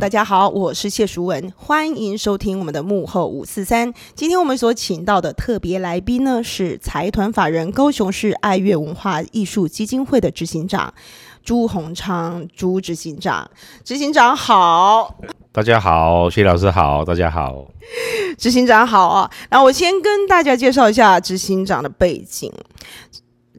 大家好，我是谢淑文，欢迎收听我们的幕后五四三。今天我们所请到的特别来宾呢，是财团法人高雄市爱乐文化艺术基金会的执行长朱鸿昌朱执行长。执行长好，大家好，谢老师好，大家好，执行长好啊。然后我先跟大家介绍一下执行长的背景。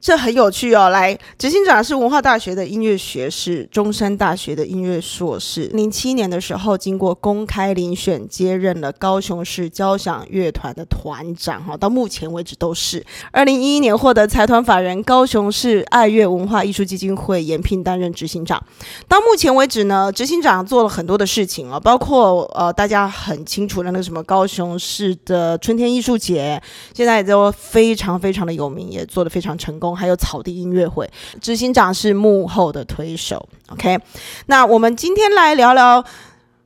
这很有趣哦！来，执行长是文化大学的音乐学士，中山大学的音乐硕士。零七年的时候，经过公开遴选，接任了高雄市交响乐团的团长。哈，到目前为止都是。二零一一年获得财团法人高雄市爱乐文化艺术基金会延聘担任执行长。到目前为止呢，执行长做了很多的事情啊，包括呃大家很清楚的那个什么高雄市的春天艺术节，现在也都非常非常的有名，也做得非常成功。还有草地音乐会，执行长是幕后的推手。OK，那我们今天来聊聊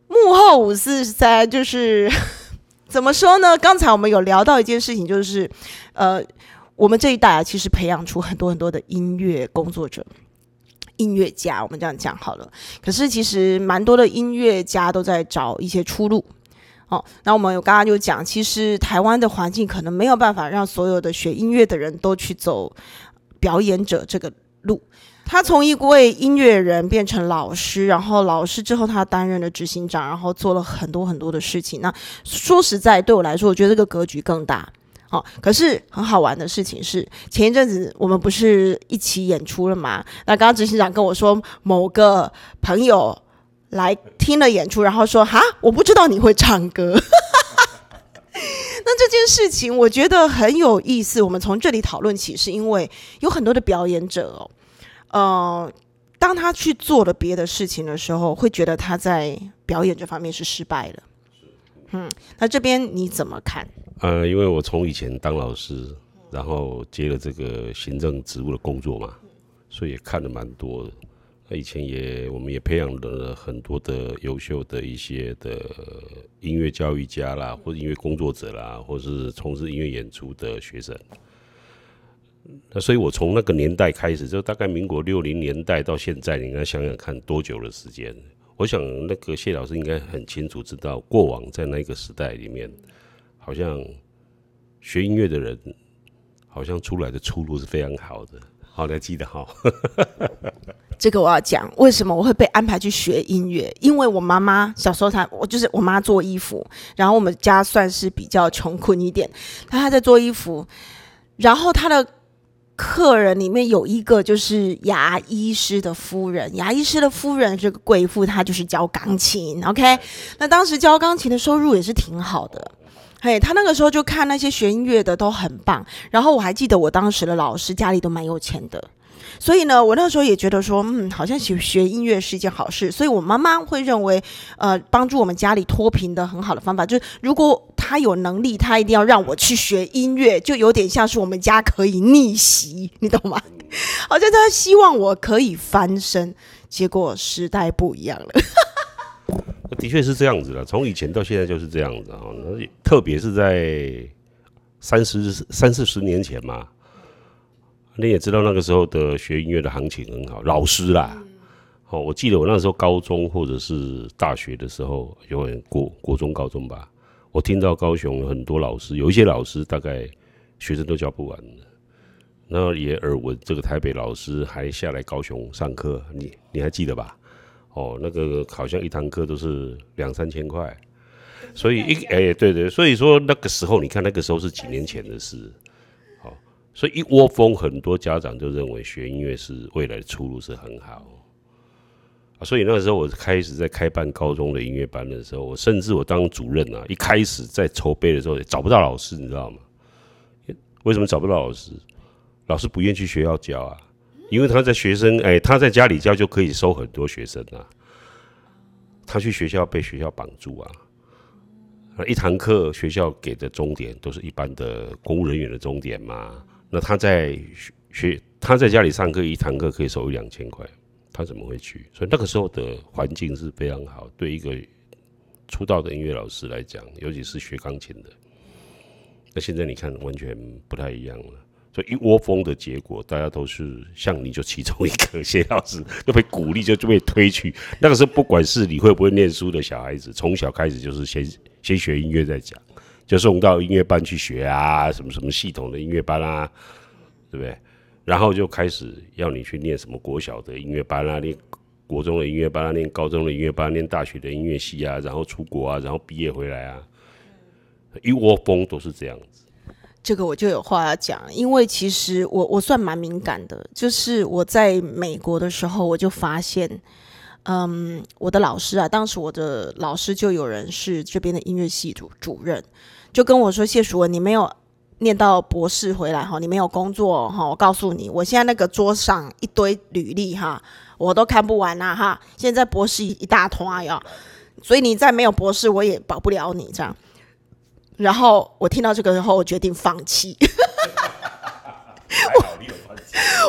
幕后五四三，就是 怎么说呢？刚才我们有聊到一件事情，就是呃，我们这一代啊，其实培养出很多很多的音乐工作者、音乐家，我们这样讲好了。可是其实蛮多的音乐家都在找一些出路。哦，那我们有刚刚就讲，其实台湾的环境可能没有办法让所有的学音乐的人都去走。表演者这个路，他从一位音乐人变成老师，然后老师之后他担任了执行长，然后做了很多很多的事情。那说实在，对我来说，我觉得这个格局更大。好，可是很好玩的事情是，前一阵子我们不是一起演出了吗？那刚刚执行长跟我说，某个朋友来听了演出，然后说：“哈，我不知道你会唱歌。” 那这件事情我觉得很有意思，我们从这里讨论起，是因为有很多的表演者哦，呃，当他去做了别的事情的时候，会觉得他在表演这方面是失败了。嗯，那这边你怎么看？呃，因为我从以前当老师，然后接了这个行政职务的工作嘛，所以也看了蛮多的。以前也，我们也培养了很多的优秀的一些的音乐教育家啦，或者音乐工作者啦，或者是从事音乐演出的学生。那所以，我从那个年代开始，就大概民国六零年代到现在，你应该想想看多久的时间？我想，那个谢老师应该很清楚知道，过往在那个时代里面，好像学音乐的人，好像出来的出路是非常好的。好的，记得好。这个我要讲，为什么我会被安排去学音乐？因为我妈妈小时候她，我就是我妈做衣服，然后我们家算是比较穷困一点，她在做衣服，然后她的客人里面有一个就是牙医师的夫人，牙医师的夫人这个贵妇，她就是教钢琴。OK，那当时教钢琴的收入也是挺好的。嘿，他那个时候就看那些学音乐的都很棒，然后我还记得我当时的老师家里都蛮有钱的，所以呢，我那时候也觉得说，嗯，好像学学音乐是一件好事，所以我妈妈会认为，呃，帮助我们家里脱贫的很好的方法，就是如果他有能力，他一定要让我去学音乐，就有点像是我们家可以逆袭，你懂吗？好像他希望我可以翻身，结果时代不一样了。的确是这样子的，从以前到现在就是这样子啊。那特别是在三十三四十年前嘛，你也知道那个时候的学音乐的行情很好，老师啦。哦，我记得我那时候高中或者是大学的时候，有国国中、高中吧，我听到高雄有很多老师，有一些老师大概学生都教不完的。那也耳闻这个台北老师还下来高雄上课，你你还记得吧？哦，那个好像一堂课都是两三千块，所以一哎对对，所以说那个时候你看那个时候是几年前的事，好，所以一窝蜂很多家长就认为学音乐是未来的出路是很好，啊，所以那个时候我开始在开办高中的音乐班的时候，我甚至我当主任啊，一开始在筹备的时候也找不到老师，你知道吗？为什么找不到老师？老师不愿意去学校教啊。因为他在学生哎，他在家里教就可以收很多学生啊。他去学校被学校绑住啊，一堂课学校给的终点都是一般的公务人员的终点嘛。那他在学他在家里上课一堂课可以收一两千块，他怎么会去？所以那个时候的环境是非常好，对一个出道的音乐老师来讲，尤其是学钢琴的。那现在你看完全不太一样了。所以一窝蜂的结果，大家都是像你就其中一个谢老师就被鼓励，就就被推去。那个时候，不管是你会不会念书的小孩子，从小开始就是先先学音乐再讲，就送到音乐班去学啊，什么什么系统的音乐班啊，对不对？然后就开始要你去念什么国小的音乐班啊，念国中的音乐班啊，念高中的音乐班，念大学的音乐系啊，然后出国啊，然后毕业回来啊，一窝蜂都是这样子。这个我就有话要讲，因为其实我我算蛮敏感的，就是我在美国的时候，我就发现，嗯，我的老师啊，当时我的老师就有人是这边的音乐系主主任，就跟我说：“谢淑文，你没有。”念到博士回来哈，你没有工作哈，我告诉你，我现在那个桌上一堆履历哈，我都看不完呐哈。现在博士一大团呀，所以你再没有博士，我也保不了你这样。然后我听到这个之后，我决定放弃。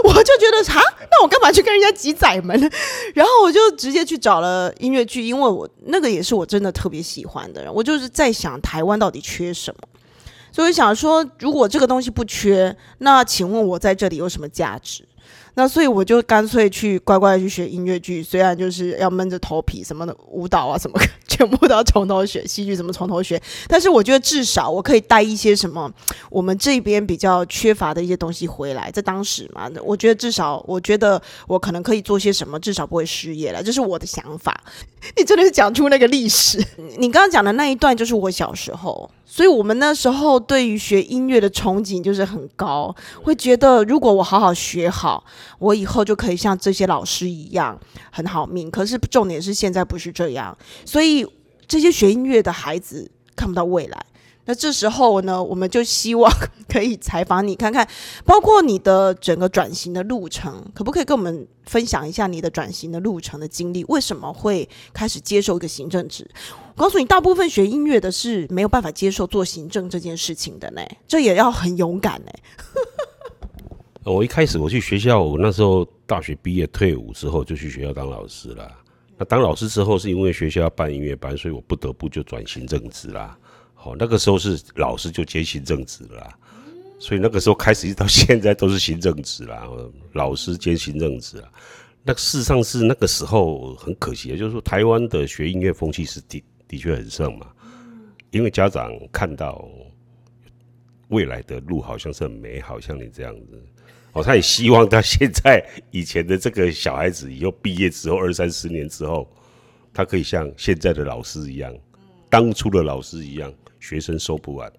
我就觉得哈，那我干嘛去跟人家挤仔门呢？然后我就直接去找了音乐剧，因为我那个也是我真的特别喜欢的人。我就是在想，台湾到底缺什么？所以想说，如果这个东西不缺，那请问我在这里有什么价值？那所以我就干脆去乖乖去学音乐剧，虽然就是要闷着头皮，什么的舞蹈啊什么，全部都要从头学，戏剧怎么从头学？但是我觉得至少我可以带一些什么我们这边比较缺乏的一些东西回来。在当时嘛，我觉得至少我觉得我可能可以做些什么，至少不会失业了，这是我的想法。你真的是讲出那个历史，你刚刚讲的那一段就是我小时候。所以，我们那时候对于学音乐的憧憬就是很高，会觉得如果我好好学好，我以后就可以像这些老师一样很好命。可是重点是现在不是这样，所以这些学音乐的孩子看不到未来。那这时候呢，我们就希望可以采访你，看看包括你的整个转型的路程，可不可以跟我们分享一下你的转型的路程的经历？为什么会开始接受一个行政职？我告诉你，大部分学音乐的是没有办法接受做行政这件事情的呢，这也要很勇敢呢。我一开始我去学校，我那时候大学毕业退伍之后就去学校当老师了。那当老师之后，是因为学校要办音乐班，所以我不得不就转行政职啦。哦，那个时候是老师就接行政职了，所以那个时候开始一直到现在都是行政职啦，老师兼行政职啦。那事实上是那个时候很可惜，就是说台湾的学音乐风气是的的确很盛嘛，因为家长看到未来的路好像是很美好，像你这样子，哦，他也希望他现在以前的这个小孩子以后毕业之后二三十年之后，他可以像现在的老师一样，当初的老师一样。学生收不完，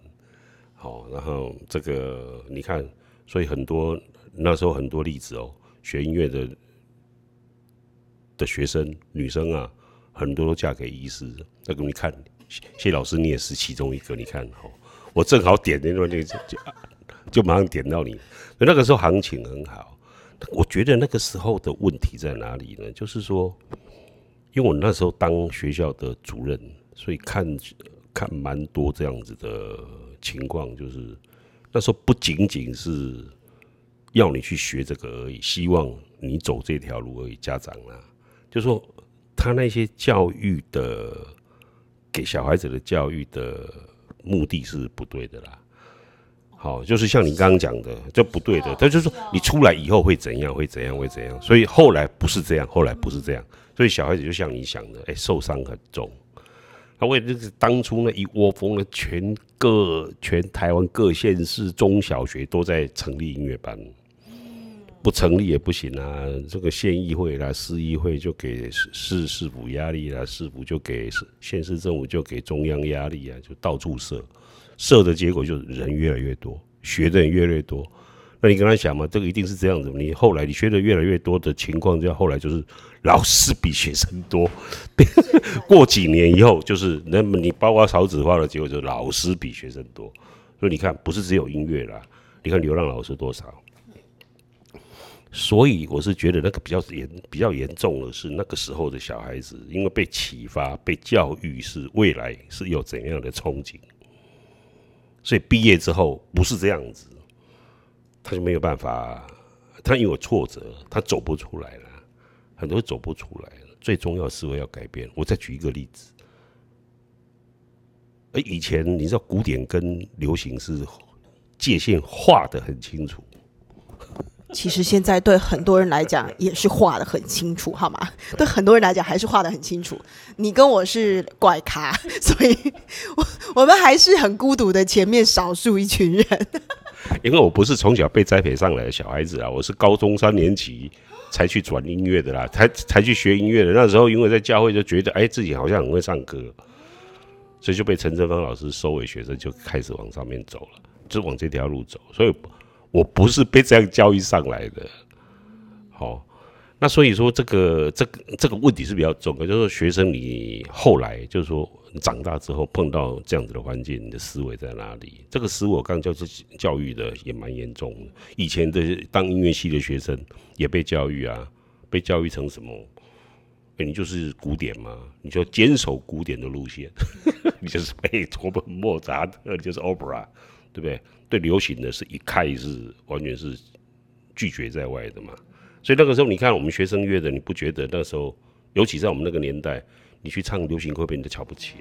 好，然后这个你看，所以很多那时候很多例子哦，学音乐的的学生女生啊，很多都嫁给医师。那个你看，谢老师你也是其中一个。你看，哦，我正好点那段就就就马上点到你。那个时候行情很好，我觉得那个时候的问题在哪里呢？就是说，因为我那时候当学校的主任，所以看。看蛮多这样子的情况，就是那时候不仅仅是要你去学这个而已，希望你走这条路而已。家长啊，就说他那些教育的给小孩子的教育的目的是不对的啦。好，就是像你刚刚讲的，这不对的。他就说你出来以后会怎样，会怎样，会怎样。所以后来不是这样，后来不是这样。所以小孩子就像你想的，哎，受伤很重。他为了就是当初那一窝蜂的全各全台湾各县市中小学都在成立音乐班，不成立也不行啊！这个县议会啦、市议会就给市市府压力啦，市府就给县市政府就给中央压力啊，就到处设，设的结果就是人越来越多，学的人越来越多。那你跟他讲嘛，这个一定是这样子。你后来你学的越来越多的情况，就后来就是老师比学生多。过几年以后，就是那么你包括少子化的结果，就是老师比学生多。所以你看，不是只有音乐啦，你看流浪老师多少。所以我是觉得那个比较严、比较严重的是那个时候的小孩子，因为被启发、被教育是未来是有怎样的憧憬，所以毕业之后不是这样子。他就没有办法，他因为挫折，他走不出来了，很多走不出来了。最重要思维要改变。我再举一个例子，而以前你知道古典跟流行是界限画的很清楚，其实现在对很多人来讲也是画的很清楚，好吗？对很多人来讲还是画的很清楚。你跟我是怪咖，所以我我们还是很孤独的前面少数一群人。因为我不是从小被栽培上来的小孩子啊，我是高中三年级才去转音乐的啦，才才去学音乐的。那时候因为在教会就觉得，哎，自己好像很会唱歌，所以就被陈振芳老师收为学生，就开始往上面走了，就往这条路走。所以。我不是被这样教育上来的，好，那所以说这个这个这个问题是比较重的，就是说学生你后来就是说你长大之后碰到这样子的环境，你的思维在哪里？这个思维我刚教是教育的也蛮严重的。以前的当音乐系的学生也被教育啊，被教育成什么？哎，你就是古典嘛，你就坚守古典的路线，你就是贝多芬、莫扎特，就是 opera，对不对？对流行的是一开是完全是拒绝在外的嘛，所以那个时候你看我们学生乐的，你不觉得那时候，尤其在我们那个年代，你去唱流行歌被人家瞧不起。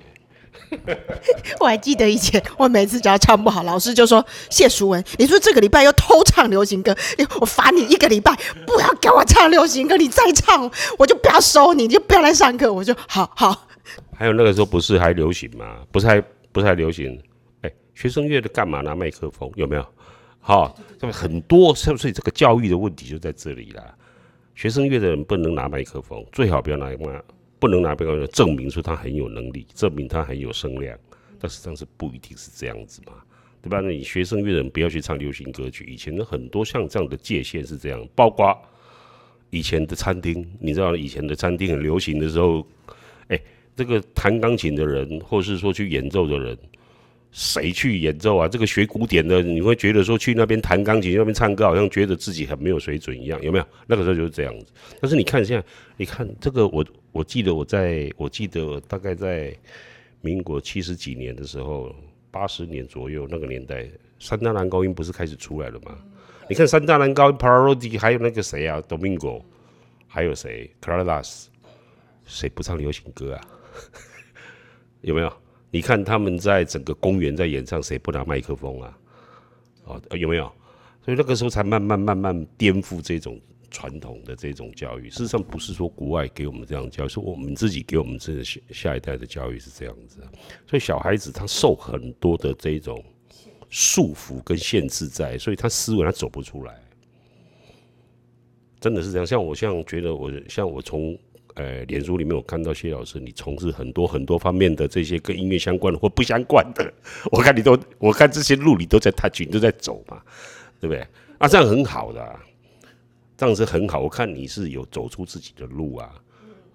我还记得以前我每次只要唱不好，老师就说谢淑文，你说这个礼拜又偷唱流行歌，我罚你一个礼拜，不要给我唱流行歌，你再唱我就不要收你，你就不要来上课，我就好好。还有那个时候不是还流行吗？不是还不是还流行？学声乐的干嘛拿麦克风？有没有？好，这么很多，所以这个教育的问题就在这里了。学声乐的人不能拿麦克风，最好不要拿麦，不能拿麦克风证明说他很有能力，证明他很有声量。但实际上是不一定是这样子嘛，对吧？那你学声乐的人不要去唱流行歌曲。以前的很多像这样的界限是这样，包括以前的餐厅，你知道以前的餐厅很流行的时候，哎，这个弹钢琴的人，或是说去演奏的人。谁去演奏啊？这个学古典的，你会觉得说去那边弹钢琴、那边唱歌，好像觉得自己很没有水准一样，有没有？那个时候就是这样子。但是你看现在，你看这个，我我记得我在我记得大概在民国七十几年的时候，八十年左右那个年代，三大男高音不是开始出来了吗？你看三大男高音 Parodi，还有那个谁啊，Domingo，还有谁 c a r l a s 谁不唱流行歌啊？有没有？你看他们在整个公园在演唱，谁不拿麦克风啊？哦，有没有？所以那个时候才慢慢慢慢颠覆这种传统的这种教育。事实上，不是说国外给我们这样教育，是我们自己给我们这下下一代的教育是这样子。所以小孩子他受很多的这种束缚跟限制在，所以他思维他走不出来。真的是这样。像我像觉得我像我从。呃，脸书里面我看到谢老师，你从事很多很多方面的这些跟音乐相关的或不相关的，我看你都，我看这些路你都在踏你都在走嘛，对不对？啊，这样很好的，这样是很好。我看你是有走出自己的路啊。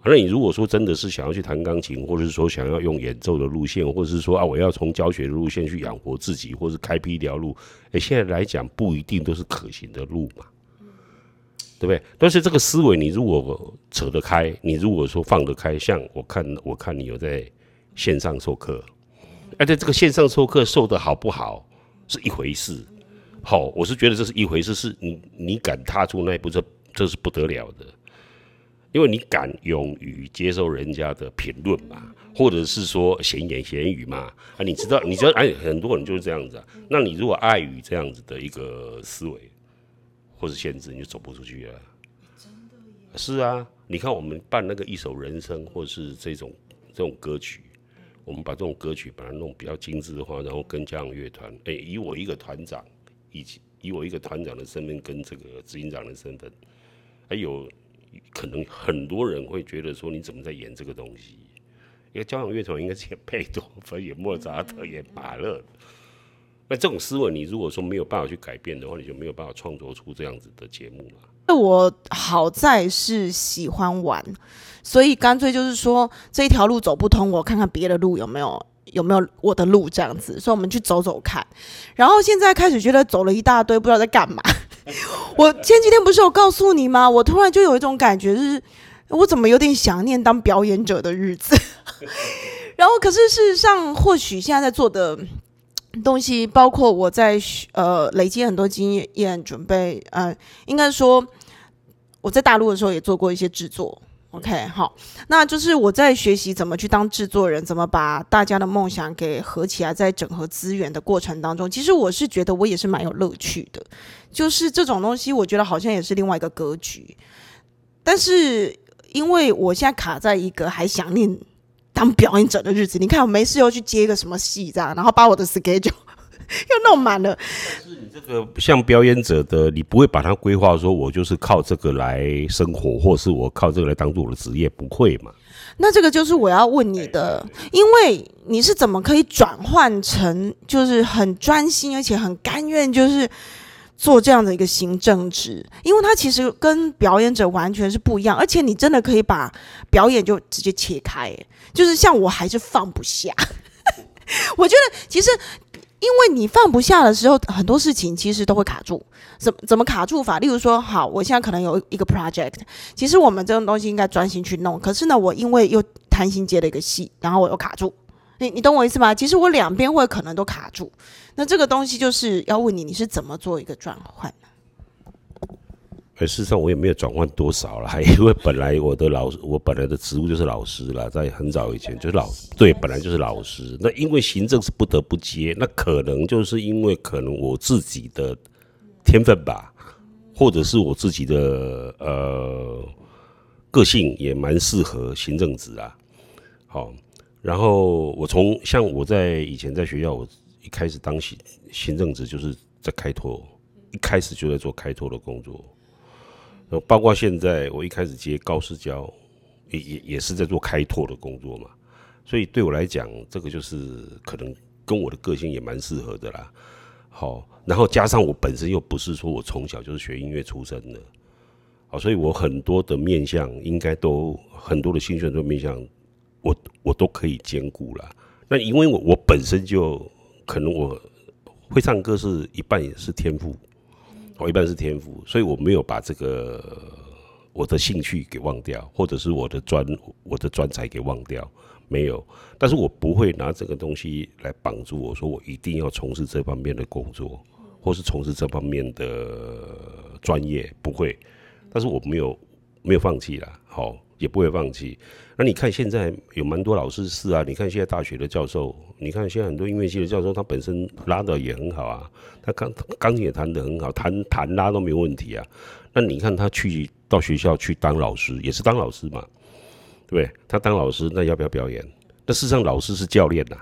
那你如果说真的是想要去弹钢琴，或者是说想要用演奏的路线，或者是说啊，我要从教学的路线去养活自己，或是开辟一条路，哎，现在来讲不一定都是可行的路嘛。对不对？但是这个思维，你如果扯得开，你如果说放得开，像我看，我看你有在线上授课，而且这个线上授课授的好不好是一回事。好，我是觉得这是一回事，是你你敢踏出那一步，这这是不得了的，因为你敢勇于接受人家的评论嘛，或者是说闲言闲语嘛。啊，你知道，你知道，哎，很多人就是这样子。那你如果碍于这样子的一个思维。或是限制你就走不出去了，是啊，你看我们办那个一首人生，或是这种这种歌曲，我们把这种歌曲把它弄比较精致的话，然后跟交响乐团，哎，以我一个团长，以及以我一个团长的身份跟这个执行长的身份，还有可能很多人会觉得说你怎么在演这个东西？因为交响乐团应该是演贝多芬、演莫扎特、演马勒。那这种思维，你如果说没有办法去改变的话，你就没有办法创作出这样子的节目了。那我好在是喜欢玩，所以干脆就是说这一条路走不通，我看看别的路有没有有没有我的路这样子。所以我们去走走看。然后现在开始觉得走了一大堆，不知道在干嘛。我前几天不是有告诉你吗？我突然就有一种感觉，就是我怎么有点想念当表演者的日子。然后可是事实上，或许现在在做的。东西包括我在呃累积很多经验，准备呃应该说我在大陆的时候也做过一些制作，OK，好，那就是我在学习怎么去当制作人，怎么把大家的梦想给合起来，在整合资源的过程当中，其实我是觉得我也是蛮有乐趣的。就是这种东西，我觉得好像也是另外一个格局。但是因为我现在卡在一个还想念当表演者的日子，你看我没事又去接一个什么戏这样，然后把我的 schedule 又弄满了。是你这个像表演者的，你不会把它规划说，我就是靠这个来生活，或是我靠这个来当做我的职业，不会嘛？那这个就是我要问你的，因为你是怎么可以转换成就是很专心，而且很甘愿，就是做这样的一个行政职？因为它其实跟表演者完全是不一样，而且你真的可以把表演就直接切开，就是像我还是放不下。我觉得其实。因为你放不下的时候，很多事情其实都会卡住。怎怎么卡住法？例如说，好，我现在可能有一个 project，其实我们这种东西应该专心去弄。可是呢，我因为又贪心接了一个戏，然后我又卡住。你你懂我意思吗？其实我两边会可能都卡住。那这个东西就是要问你，你是怎么做一个转换？事实上，我也没有转换多少了，因为本来我的老我本来的职务就是老师了，在很早以前就是老对，本来就是老师。那因为行政是不得不接，那可能就是因为可能我自己的天分吧，或者是我自己的呃个性也蛮适合行政职啊。好，然后我从像我在以前在学校，我一开始当行行政职就是在开拓，一开始就在做开拓的工作。包括现在，我一开始接高市交，也也也是在做开拓的工作嘛，所以对我来讲，这个就是可能跟我的个性也蛮适合的啦。好，然后加上我本身又不是说我从小就是学音乐出身的，好，所以我很多的面相应该都很多的兴趣都面相，我我都可以兼顾了。那因为我我本身就可能我会唱歌是一半也是天赋。我一般是天赋，所以我没有把这个我的兴趣给忘掉，或者是我的专我的专才给忘掉，没有。但是我不会拿这个东西来绑住我说我一定要从事这方面的工作，或是从事这方面的专业，不会。但是我没有没有放弃啦，好。也不会放弃。那你看现在有蛮多老师是啊，你看现在大学的教授，你看现在很多音乐系的教授，他本身拉的也很好啊，他钢钢琴也弹得很好，弹弹拉都没问题啊。那你看他去到学校去当老师，也是当老师嘛，对不对？他当老师，那要不要表演？那事实上老师是教练呐，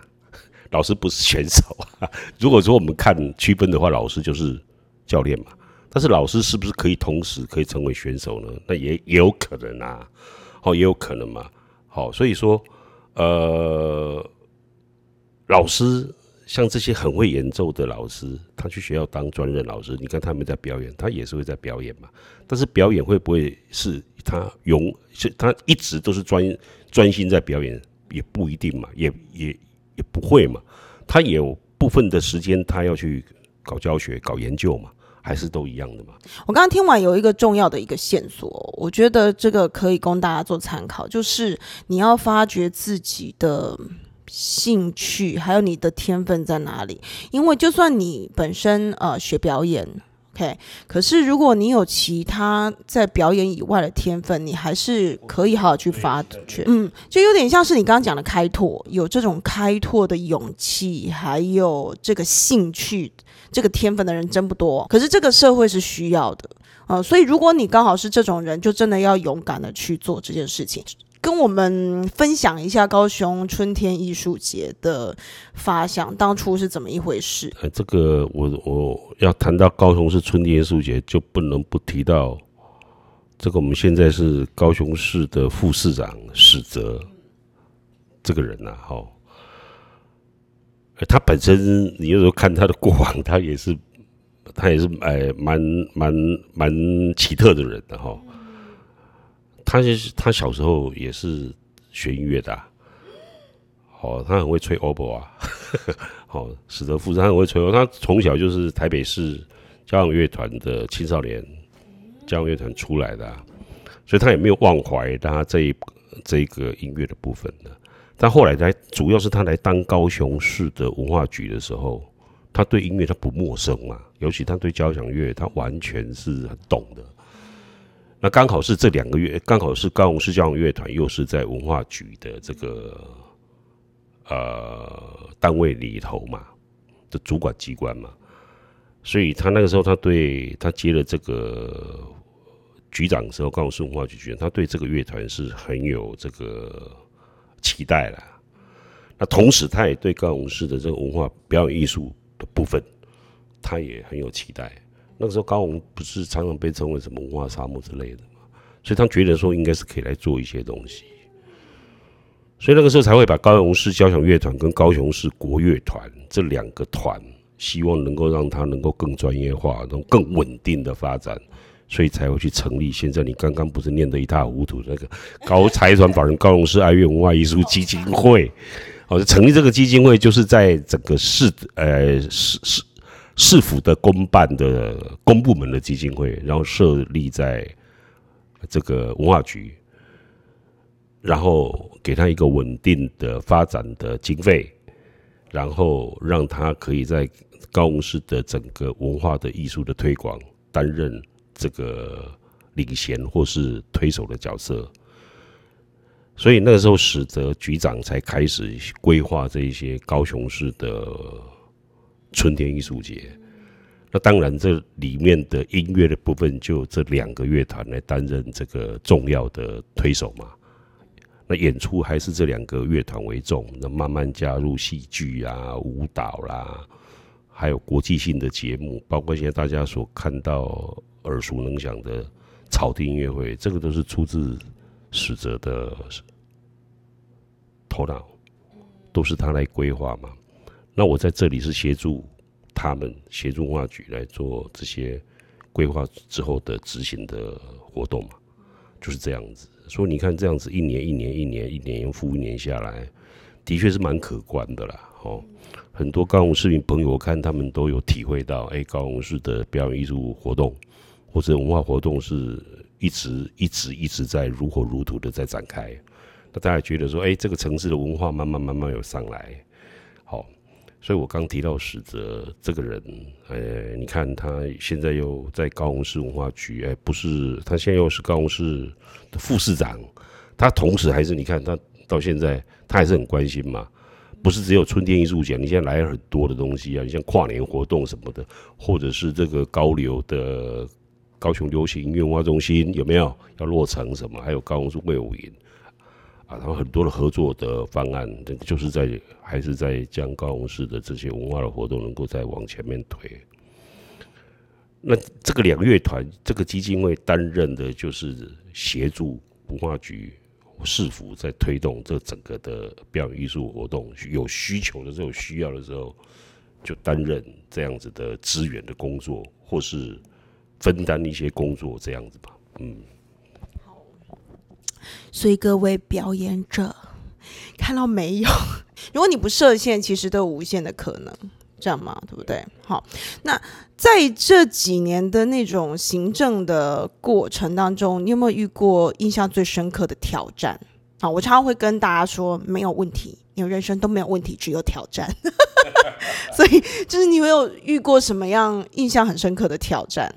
老师不是选手啊。如果说我们看区分的话，老师就是教练嘛。但是老师是不是可以同时可以成为选手呢？那也也有可能啊。好，也有可能嘛。好，所以说，呃，老师像这些很会演奏的老师，他去学校当专任老师，你看他们在表演，他也是会在表演嘛。但是表演会不会是他永是他一直都是专专心在表演，也不一定嘛，也也也不会嘛。他有部分的时间，他要去搞教学、搞研究嘛。还是都一样的嘛？我刚刚听完有一个重要的一个线索，我觉得这个可以供大家做参考，就是你要发掘自己的兴趣，还有你的天分在哪里。因为就算你本身呃学表演可是如果你有其他在表演以外的天分，你还是可以好好去发掘。嗯，就有点像是你刚刚讲的开拓，有这种开拓的勇气，还有这个兴趣。这个天分的人真不多，可是这个社会是需要的啊，所以如果你刚好是这种人，就真的要勇敢的去做这件事情。跟我们分享一下高雄春天艺术节的发想，当初是怎么一回事？呃，这个我我要谈到高雄市春天艺术节，就不能不提到这个我们现在是高雄市的副市长史泽这个人呐，哈。他本身，你有时候看他的过往，他也是，他也是，哎，蛮蛮蛮奇特的人的哈。他就是他小时候也是学音乐的，哦，他很会吹 oboe 啊，好，使得富士他很会吹，他从小就是台北市交响乐团的青少年交响乐团出来的，所以他也没有忘怀他这一这一个音乐的部分的。但后来来，主要是他来当高雄市的文化局的时候，他对音乐他不陌生嘛，尤其他对交响乐他完全是很懂的。那刚好是这两个月，刚好是高雄市交响乐团又是在文化局的这个呃单位里头嘛的主管机关嘛，所以他那个时候他对他接了这个局长的时候，高雄市文化局局长，他对这个乐团是很有这个期待了。那同时，他也对高雄市的这个文化表演艺术的部分，他也很有期待。那个时候，高雄不是常常被称为什么文化沙漠之类的嘛，所以他觉得说应该是可以来做一些东西，所以那个时候才会把高雄市交响乐团跟高雄市国乐团这两个团，希望能够让它能够更专业化、能更稳定的发展，所以才会去成立。现在你刚刚不是念得一塌糊涂那个 高财团法人高雄市爱乐文化艺术基金会，哦，成立这个基金会就是在整个市呃市市。市府的公办的公部门的基金会，然后设立在这个文化局，然后给他一个稳定的发展的经费，然后让他可以在高雄市的整个文化的艺术的推广担任这个领衔或是推手的角色。所以那个时候，使得局长才开始规划这一些高雄市的。春天艺术节，那当然这里面的音乐的部分，就这两个乐团来担任这个重要的推手嘛。那演出还是这两个乐团为重，那慢慢加入戏剧啊、舞蹈啦，还有国际性的节目，包括现在大家所看到耳熟能详的草地音乐会，这个都是出自史哲的头脑，都是他来规划嘛。那我在这里是协助他们，协助文化局来做这些规划之后的执行的活动嘛，就是这样子。所以你看，这样子一年一年一年一年复一年下来，的确是蛮可观的啦。哦，很多高雄市民朋友，我看他们都有体会到，哎，高雄市的表演艺术活动或者文化活动是一直一直一直在如火如荼的在展开。那大家觉得说，哎，这个城市的文化慢慢慢慢有上来。所以我刚提到史哲这个人，呃，你看他现在又在高雄市文化局，哎，不是，他现在又是高雄市的副市长，他同时还是你看他到现在他还是很关心嘛，不是只有春天艺术节，你现在来很多的东西啊，你像跨年活动什么的，或者是这个高流的高雄流行音乐文化中心有没有？要落成什么，还有高雄市魏武营。啊，然后很多的合作的方案，就是在还是在将高雄市的这些文化的活动能够再往前面推。那这个两乐团，这个基金会担任的就是协助文化局市府在推动这整个的表演艺术活动，有需求的时候、需要的时候，就担任这样子的资源的工作，或是分担一些工作这样子吧，嗯。所以各位表演者，看到没有？如果你不设限，其实都有无限的可能，这样吗？对不对？好，那在这几年的那种行政的过程当中，你有没有遇过印象最深刻的挑战？啊，我常常会跟大家说，没有问题，你人生都没有问题，只有挑战。所以，就是你有没有遇过什么样印象很深刻的挑战？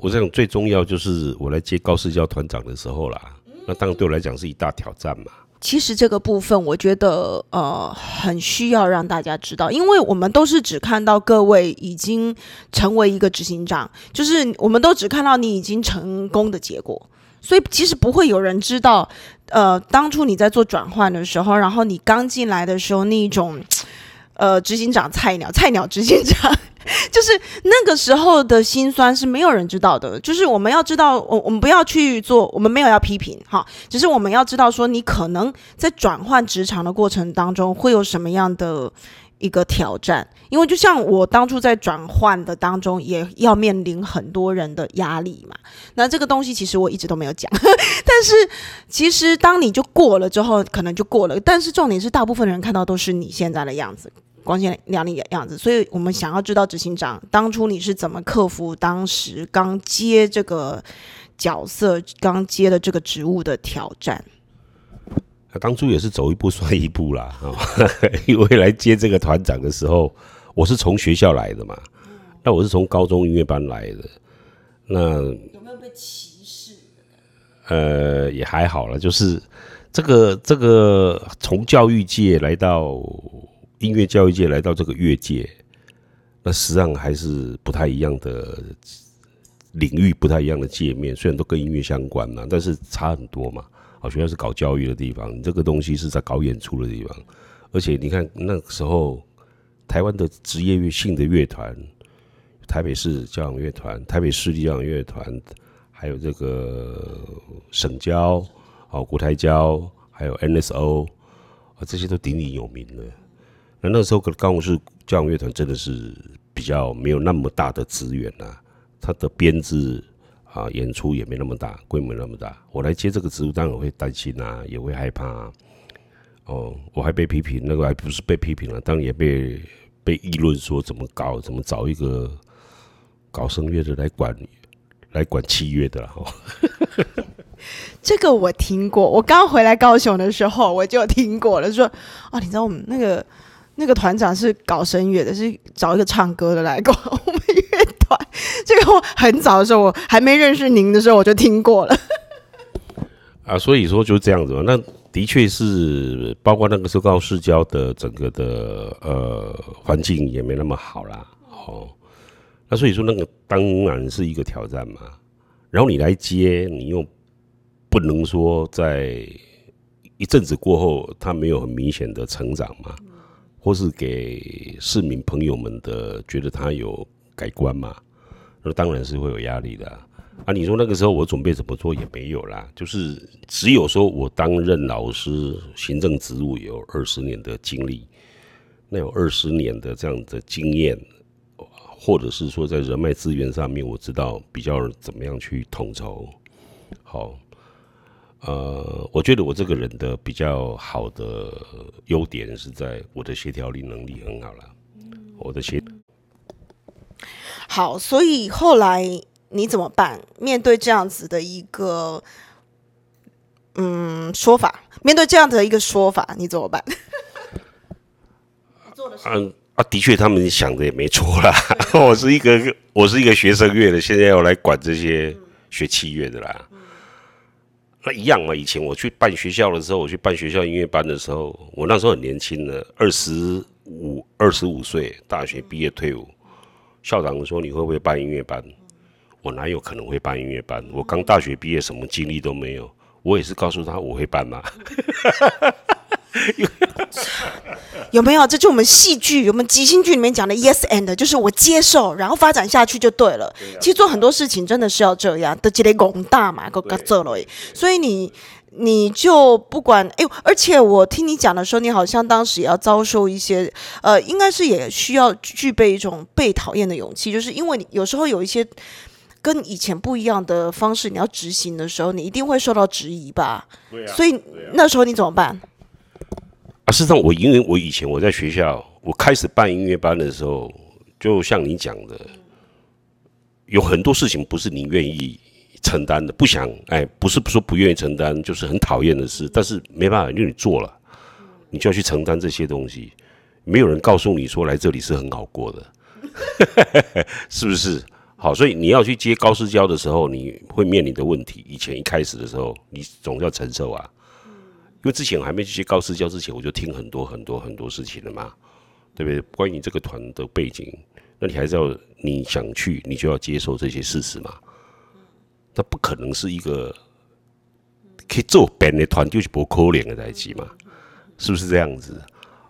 我想最重要就是我来接高市教团长的时候啦，那当然对我来讲是一大挑战嘛。其实这个部分我觉得呃很需要让大家知道，因为我们都是只看到各位已经成为一个执行长，就是我们都只看到你已经成功的结果，所以其实不会有人知道，呃，当初你在做转换的时候，然后你刚进来的时候那一种，呃，执行长菜鸟，菜鸟执行长。就是那个时候的辛酸是没有人知道的。就是我们要知道，我我们不要去做，我们没有要批评哈，只是我们要知道说，你可能在转换职场的过程当中会有什么样的一个挑战。因为就像我当初在转换的当中，也要面临很多人的压力嘛。那这个东西其实我一直都没有讲，但是其实当你就过了之后，可能就过了。但是重点是，大部分人看到都是你现在的样子。光鲜亮丽的样子，所以我们想要知道执行长当初你是怎么克服当时刚接这个角色、刚接的这个职务的挑战。当初也是走一步算一步啦，因为来接这个团长的时候，我是从学校来的嘛，那我是从高中音乐班来的，那有没有被歧视？呃，也还好了，就是这个这个从教育界来到音乐教育界，来到这个乐界，那实际上还是不太一样的领域，不太一样的界面。虽然都跟音乐相关嘛，但是差很多嘛。好，学校是搞教育的地方，这个东西是在搞演出的地方。而且你看那个时候，台湾的职业性的乐团，台北市交响乐团、台北市立交响乐团，还有这个省交、哦国台交，还有 NSO 啊，这些都鼎鼎有名的。那那时候可能高雄市交响乐团真的是比较没有那么大的资源呐，它的编制。啊，演出也没那么大，规模那么大。我来接这个职务，当然会担心啊，也会害怕。哦，我还被批评，那个还不是被批评了，当然也被被议论说怎么搞，怎么找一个搞声乐的来管，来管器乐的哈。这个我听过，我刚回来高雄的时候我就听过了，说哦，你知道我们那个那个团长是搞声乐的，是找一个唱歌的来管 我们乐团。这个我很早的时候，我还没认识您的时候，我就听过了。啊，所以说就是这样子嘛。那的确是，包括那个时候高市交的整个的呃环境也没那么好啦。哦，那所以说那个当然是一个挑战嘛。然后你来接，你又不能说在一阵子过后，他没有很明显的成长嘛，或是给市民朋友们的觉得他有改观嘛。那当然是会有压力的啊！你说那个时候我准备怎么做也没有啦，就是只有说我担任老师行政职务有二十年的经历，那有二十年的这样的经验，或者是说在人脉资源上面，我知道比较怎么样去统筹。好，呃，我觉得我这个人的比较好的优点是在我的协调力能力很好了，我的协。好，所以后来你怎么办？面对这样子的一个嗯说法，面对这样的一个说法，你怎么办？嗯 啊，的确，他们想的也没错啦。我是一个我是一个学声乐的，现在要来管这些学器乐的啦。那一样嘛。以前我去办学校的时候，我去办学校音乐班的时候，我那时候很年轻的，二十五二十五岁，大学毕业退伍。校长说：“你会不会办音乐班？”我哪有可能会办音乐班？我刚大学毕业，什么经历都没有。我也是告诉他我会办嘛。有没有？这就我们戏剧、我们即兴剧里面讲的 “yes and”，就是我接受，然后发展下去就对了。其实做很多事情真的是要这样的，积累广大嘛，够够做了。所以你。你就不管哎，而且我听你讲的时候，你好像当时也要遭受一些，呃，应该是也需要具备一种被讨厌的勇气，就是因为你有时候有一些跟以前不一样的方式，你要执行的时候，你一定会受到质疑吧？对所以那时候你怎么办？啊，事实上，我因为我以前我在学校，我开始办音乐班的时候，就像你讲的，有很多事情不是你愿意。承担的不想哎，不是说不愿意承担，就是很讨厌的事，但是没办法，因为你做了，你就要去承担这些东西。没有人告诉你说来这里是很好过的，是不是？好，所以你要去接高师教的时候，你会面临的问题。以前一开始的时候，你总要承受啊。因为之前我还没去接高私教之前，我就听很多很多很多事情了嘛，对不对？关于这个团的背景，那你还是要你想去，你就要接受这些事实嘛。那不可能是一个可以做编的团就是不可怜的代际嘛，是不是这样子？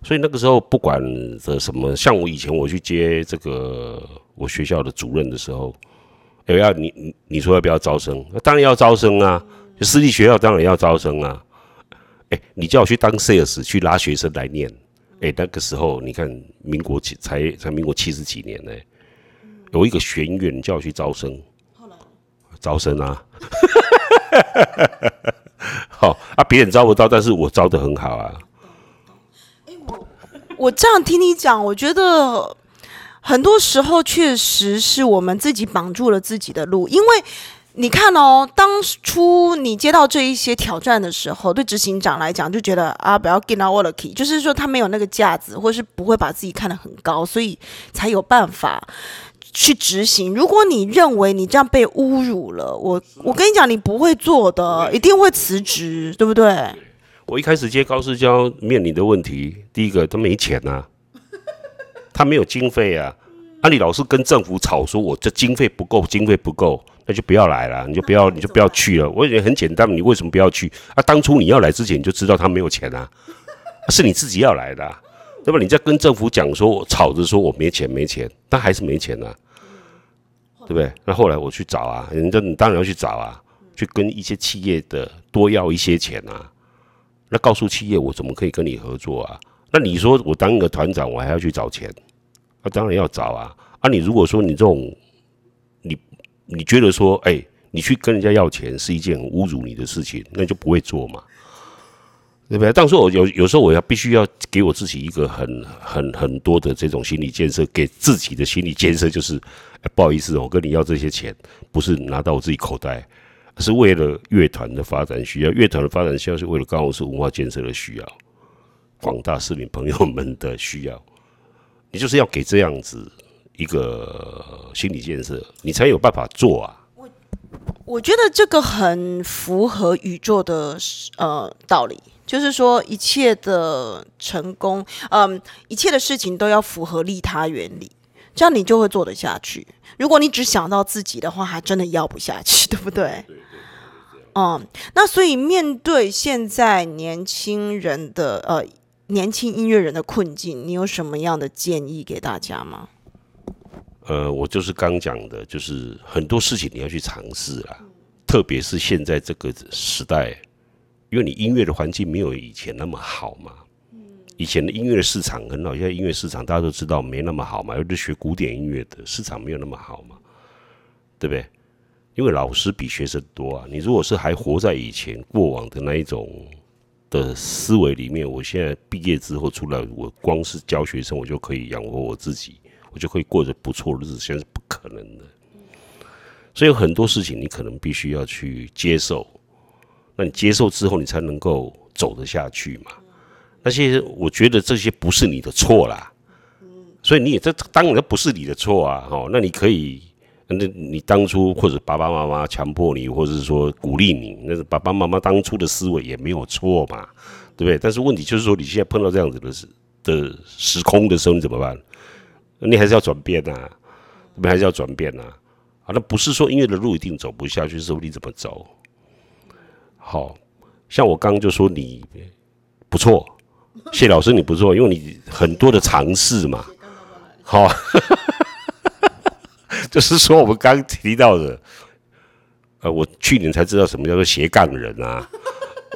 所以那个时候不管的什么，像我以前我去接这个我学校的主任的时候，哎要你你你说要不要招生？当然要招生啊！私立学校当然要招生啊！哎，你叫我去当 sales 去拉学生来念，哎，那个时候你看民国七才才民国七十几年呢，有一个学院叫我去招生。招生啊，好啊，别人招不到，但是我招的很好啊。我我这样听你讲，我觉得很多时候确实是我们自己绑住了自己的路，因为你看哦，当初你接到这一些挑战的时候，对执行长来讲就觉得啊，不要 get out the key，就是说他没有那个架子，或是不会把自己看得很高，所以才有办法去执行。如果你认为你这样被侮辱了，我我跟你讲，你不会做的，一定会辞职，对不对？我一开始接高世交面临的问题，第一个他没钱呐，他没有经费啊。啊，你老是跟政府吵说，我这经费不够，经费不够，那就不要来了，你就不要，你就不要去了。我觉得很简单，你为什么不要去？啊，当初你要来之前你就知道他没有钱啊，是你自己要来的，那么？你在跟政府讲说，我吵着说我没钱没钱，但还是没钱啊，对不对？那后来我去找啊，人家你当然要去找啊，去跟一些企业的多要一些钱啊。那告诉企业我怎么可以跟你合作啊？那你说我当一个团长，我还要去找钱？那当然要找啊！啊，你如果说你这种，你你觉得说，哎，你去跟人家要钱是一件侮辱你的事情，那就不会做嘛，对不对？但是我有有时候我要必须要给我自己一个很很很多的这种心理建设，给自己的心理建设就是，不好意思，我跟你要这些钱，不是拿到我自己口袋，是为了乐团的发展需要，乐团的发展需要是为了高雄市文化建设的需要，广大市民朋友们的需要。你就是要给这样子一个心理建设，你才有办法做啊。我我觉得这个很符合宇宙的呃道理，就是说一切的成功，嗯，一切的事情都要符合利他原理，这样你就会做得下去。如果你只想到自己的话，还真的要不下去，对不对？对嗯，那所以面对现在年轻人的呃。年轻音乐人的困境，你有什么样的建议给大家吗？呃，我就是刚讲的，就是很多事情你要去尝试啊，特别是现在这个时代，因为你音乐的环境没有以前那么好嘛。以前的音乐市场很好，现在音乐市场大家都知道没那么好嘛，尤其学古典音乐的市场没有那么好嘛，对不对？因为老师比学生多啊。你如果是还活在以前过往的那一种。的思维里面，我现在毕业之后出来，我光是教学生，我就可以养活我自己，我就可以过着不错的日子，现在是不可能的。所以有很多事情你可能必须要去接受，那你接受之后，你才能够走得下去嘛。那些我觉得这些不是你的错啦，所以你也这当然不是你的错啊。哦，那你可以。那你当初或者爸爸妈妈强迫你，或者是说鼓励你，那是爸爸妈妈当初的思维也没有错嘛，对不对？但是问题就是说，你现在碰到这样子的时的时空的时候，你怎么办？你还是要转变呐，你还是要转变呐。啊，那不是说音乐的路一定走不下去，是你怎么走？好像我刚刚就说你不错，谢老师你不错，因为你很多的尝试嘛，好。就是说，我们刚提到的，呃，我去年才知道什么叫做斜杠人啊！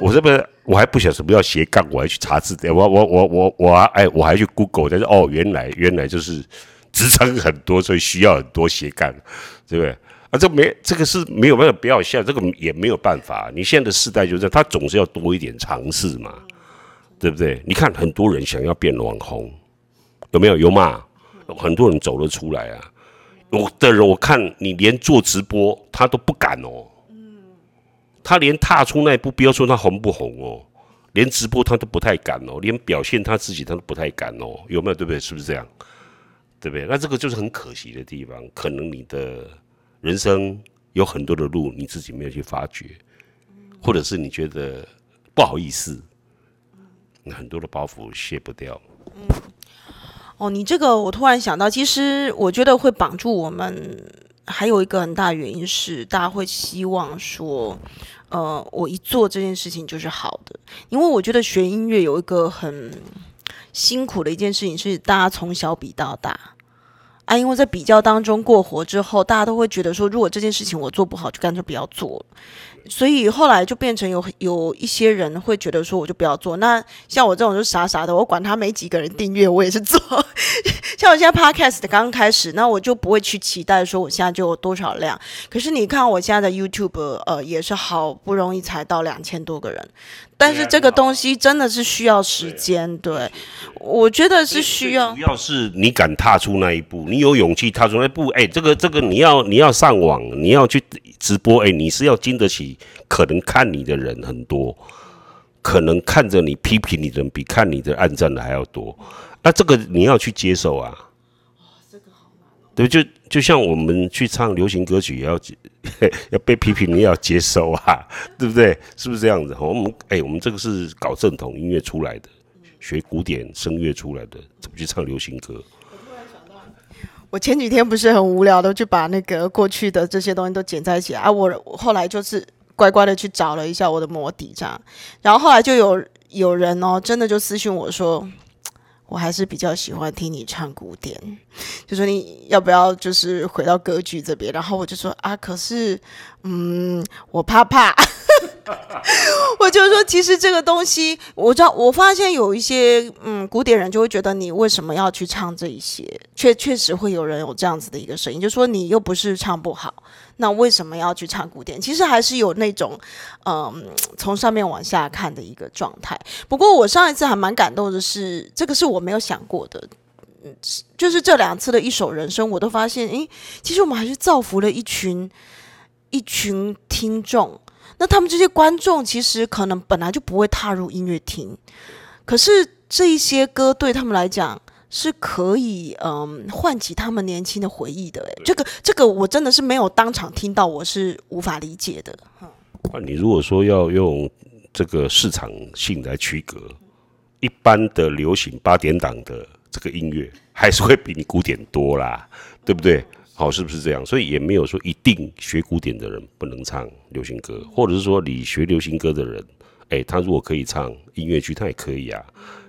我这边我还不晓得什么叫斜杠，我还去查字典，我我我我我哎，我还去 Google，但是哦，原来原来就是职称很多，所以需要很多斜杠，对不对？啊，这没这个是没有办法，不要笑，这个也没有办法。你现在的时代就是，他总是要多一点尝试嘛，对不对？你看很多人想要变网红，有没有？有嘛？很多人走了出来啊。有的人，我看你连做直播他都不敢哦。他连踏出那一步，不要说他红不红哦，连直播他都不太敢哦，连表现他自己他都不太敢哦。有没有？对不对？是不是这样？对不对？那这个就是很可惜的地方。可能你的人生有很多的路，你自己没有去发掘，或者是你觉得不好意思，很多的包袱卸不掉。嗯。哦，你这个我突然想到，其实我觉得会绑住我们，还有一个很大原因是，大家会希望说，呃，我一做这件事情就是好的，因为我觉得学音乐有一个很辛苦的一件事情是，大家从小比到大啊，因为在比较当中过活之后，大家都会觉得说，如果这件事情我做不好，就干脆不要做了。所以后来就变成有有一些人会觉得说，我就不要做。那像我这种就傻傻的，我管他没几个人订阅，我也是做。像我现在 podcast 刚刚开始，那我就不会去期待说我现在就有多少量。可是你看我现在的 YouTube，呃，也是好不容易才到两千多个人。但是这个东西真的是需要时间，对，我觉得是需要。主要是你敢踏出那一步，你有勇气踏出那一步。哎，这个这个你要你要上网，你要去直播，哎，你是要经得起可能看你的人很多，可能看着你批评你的人比看你的暗赞的还要多，那这个你要去接受啊。哇，这个好难对，就就像我们去唱流行歌曲，也要 要被批评，你要接受啊，对不对？是不是这样子？我们哎，我们这个是搞正统音乐出来的，学古典声乐出来的，怎么去唱流行歌？我突然想到，我前几天不是很无聊的，就把那个过去的这些东西都剪在一起啊。我后来就是乖乖的去找了一下我的模底，这样，然后后来就有有人哦，真的就私信我说。我还是比较喜欢听你唱古典，就说你要不要就是回到歌剧这边？然后我就说啊，可是，嗯，我怕怕。我就说，其实这个东西，我知道，我发现有一些嗯古典人就会觉得你为什么要去唱这一些？确确实会有人有这样子的一个声音，就说你又不是唱不好。那为什么要去唱古典？其实还是有那种，嗯，从上面往下看的一个状态。不过我上一次还蛮感动的是，这个是我没有想过的，嗯，就是这两次的一首人生，我都发现，诶，其实我们还是造福了一群一群听众。那他们这些观众其实可能本来就不会踏入音乐厅，可是这一些歌对他们来讲。是可以嗯唤起他们年轻的回忆的，哎，这个这个我真的是没有当场听到，我是无法理解的。那你如果说要用这个市场性来区隔，一般的流行八点档的这个音乐，还是会比你古典多啦，对不对？好，是不是这样？所以也没有说一定学古典的人不能唱流行歌，或者是说你学流行歌的人，哎，他如果可以唱音乐剧，他也可以啊。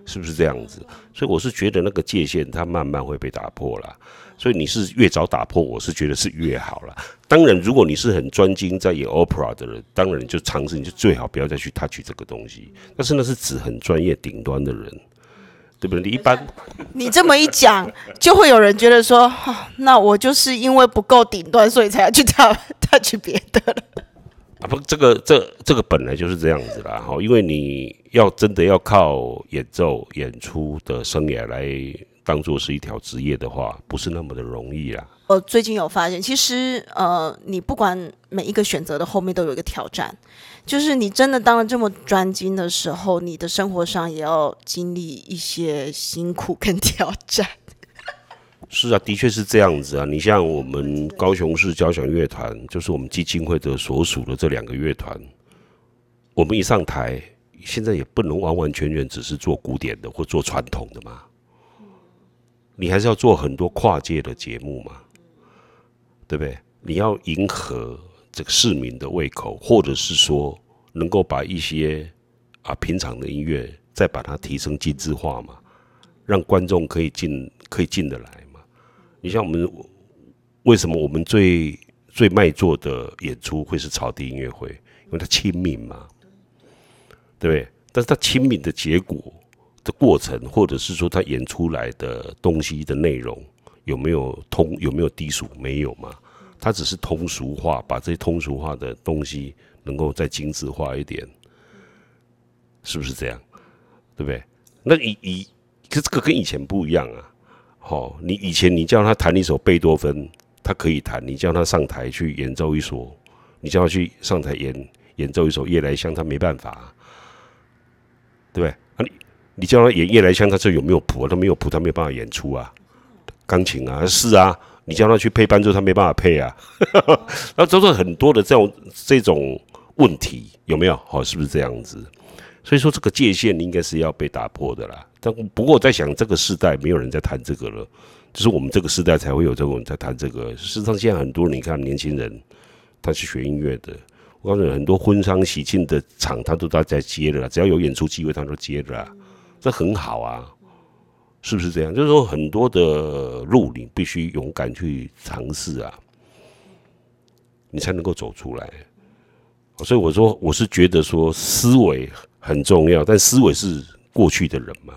是不是这样子？所以我是觉得那个界限它慢慢会被打破了。所以你是越早打破，我是觉得是越好了。当然，如果你是很专精在演 opera 的人，当然就尝试，你就最好不要再去 touch 这个东西。但是那是指很专业顶端的人，对不对？你一般，你这么一讲，就会有人觉得说，那我就是因为不够顶端，所以才要去 touch 别的了。啊不，这个这这个本来就是这样子啦，哈，因为你要真的要靠演奏演出的生涯来当做是一条职业的话，不是那么的容易啦。我最近有发现，其实呃，你不管每一个选择的后面都有一个挑战，就是你真的当了这么专精的时候，你的生活上也要经历一些辛苦跟挑战。是啊，的确是这样子啊。你像我们高雄市交响乐团，就是我们基金会的所属的这两个乐团，我们一上台，现在也不能完完全全只是做古典的或做传统的嘛。你还是要做很多跨界的节目嘛，对不对？你要迎合这个市民的胃口，或者是说能够把一些啊平常的音乐再把它提升精致化嘛，让观众可以进可以进得来嘛。你像我们为什么我们最最卖座的演出会是草地音乐会？因为它亲民嘛，对不对？但是他亲民的结果的过程，或者是说他演出来的东西的内容有没有通有没有低俗？没有嘛？他只是通俗化，把这些通俗化的东西能够再精致化一点，是不是这样？对不对？那以以可这个跟以前不一样啊。好，你以前你叫他弹一首贝多芬，他可以弹；你叫他上台去演奏一首，你叫他去上台演演奏一首夜来香，他没办法，对不对？啊，你你叫他演夜来香，他这有没有谱啊？他没有谱，他没有办法演出啊。钢琴啊，是啊，你叫他去配伴奏，他没办法配啊。那都是很多的这种这种问题，有没有？好，是不是这样子？所以说，这个界限应该是要被打破的啦。但不过，我在想，这个时代没有人在谈这个了，就是我们这个时代才会有这种人在谈这个。事实上，现在很多你看年轻人，他是学音乐的。我告诉你，很多婚丧喜庆的场，他都在在接了，只要有演出机会，他都接了，这很好啊，是不是这样？就是说，很多的路你必须勇敢去尝试啊，你才能够走出来。所以我说，我是觉得说思维。很重要，但思维是过去的人嘛？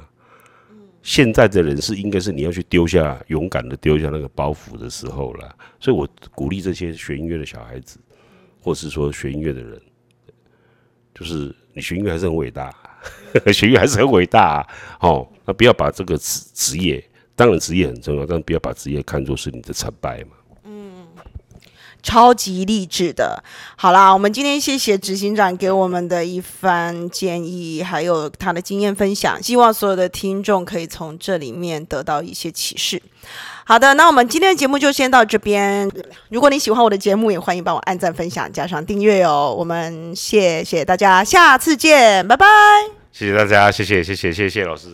现在的人是应该是你要去丢下，勇敢的丢下那个包袱的时候了。所以我鼓励这些学音乐的小孩子，或是说学音乐的人，就是你学音乐还是很伟大，学音乐还是很伟大哦。那不要把这个职职业，当然职业很重要，但不要把职业看作是你的成败嘛。超级励志的。好啦，我们今天谢谢执行长给我们的一番建议，还有他的经验分享，希望所有的听众可以从这里面得到一些启示。好的，那我们今天的节目就先到这边。如果你喜欢我的节目，也欢迎帮我按赞、分享、加上订阅哦。我们谢谢大家，下次见，拜拜。谢谢大家，谢谢谢谢谢谢老师。